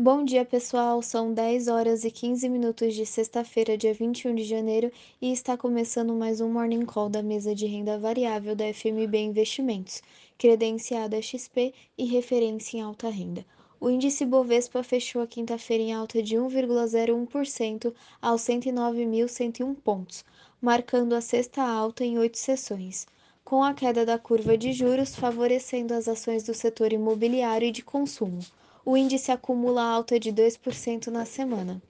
Bom dia, pessoal. São 10 horas e 15 minutos de sexta-feira, dia 21 de janeiro, e está começando mais um Morning Call da mesa de renda variável da FMB Investimentos, credenciada XP e referência em alta renda. O índice Bovespa fechou a quinta-feira em alta de 1,01% aos 109.101 pontos, marcando a sexta alta em oito sessões com a queda da curva de juros favorecendo as ações do setor imobiliário e de consumo o índice acumula alta de 2% na semana.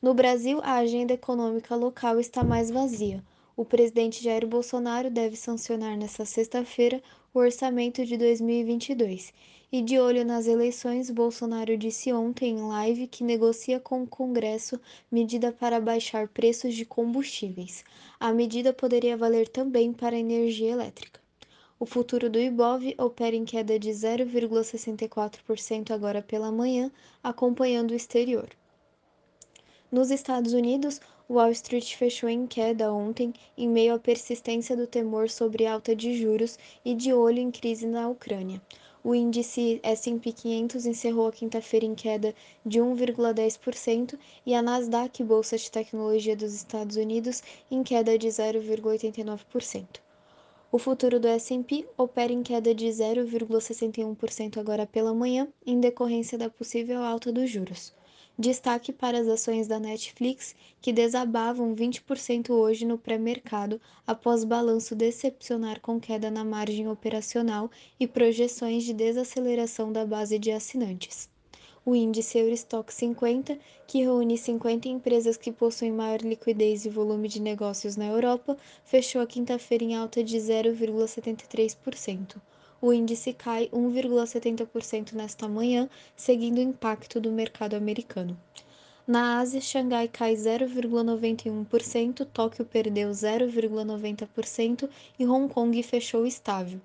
No Brasil, a agenda econômica local está mais vazia. O presidente Jair Bolsonaro deve sancionar nesta sexta-feira o orçamento de 2022. E de olho nas eleições, Bolsonaro disse ontem em live que negocia com o Congresso medida para baixar preços de combustíveis. A medida poderia valer também para a energia elétrica. O futuro do Ibov opera em queda de 0,64% agora pela manhã, acompanhando o exterior. Nos Estados Unidos, Wall Street fechou em queda ontem, em meio à persistência do temor sobre alta de juros e de olho em crise na Ucrânia. O índice S&P 500 encerrou a quinta-feira em queda de 1,10% e a Nasdaq, bolsa de tecnologia dos Estados Unidos, em queda de 0,89%. O futuro do S&P opera em queda de 0,61% agora pela manhã, em decorrência da possível alta dos juros. Destaque para as ações da Netflix, que desabavam 20% hoje no pré-mercado após balanço decepcionar com queda na margem operacional e projeções de desaceleração da base de assinantes o índice Eurostock 50, que reúne 50 empresas que possuem maior liquidez e volume de negócios na Europa, fechou a quinta-feira em alta de 0,73%. O índice cai 1,70% nesta manhã, seguindo o impacto do mercado americano. Na Ásia, Xangai cai 0,91%, Tóquio perdeu 0,90% e Hong Kong fechou estável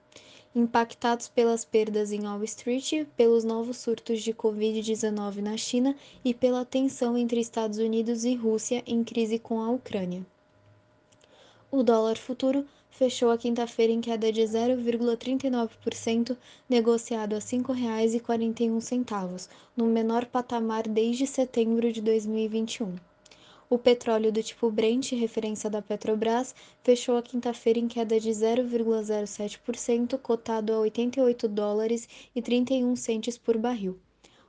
impactados pelas perdas em Wall Street, pelos novos surtos de Covid-19 na China e pela tensão entre Estados Unidos e Rússia em crise com a Ucrânia. O dólar futuro fechou a quinta-feira em queda de 0,39%, negociado a R$ 5,41, no menor patamar desde setembro de 2021. O petróleo do tipo Brent, referência da Petrobras, fechou a quinta-feira em queda de 0,07%, cotado a 88 dólares e 31 centes por barril.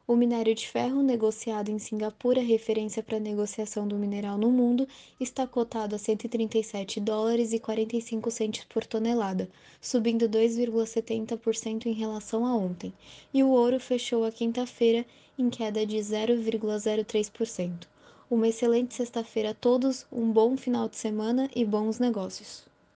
O minério de ferro, negociado em Singapura, referência para a negociação do mineral no mundo, está cotado a 137 dólares e 45 centes por tonelada, subindo 2,70% em relação a ontem. E o ouro fechou a quinta-feira em queda de 0,03%. Uma excelente sexta-feira a todos, um bom final de semana e bons negócios.